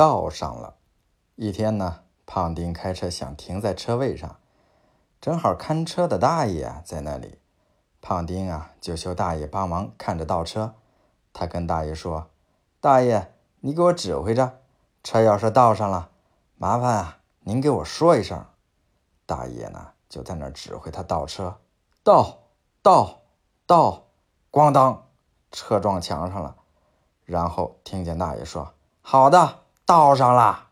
倒上了。一天呢，胖丁开车想停在车位上，正好看车的大爷在那里，胖丁啊就求大爷帮忙看着倒车。他跟大爷说：“大爷，你给我指挥着，车要是倒上了，麻烦啊您给我说一声。”大爷呢就在那指挥他倒车，倒倒倒，咣当，车撞墙上了。然后听见大爷说：“好的，倒上了。”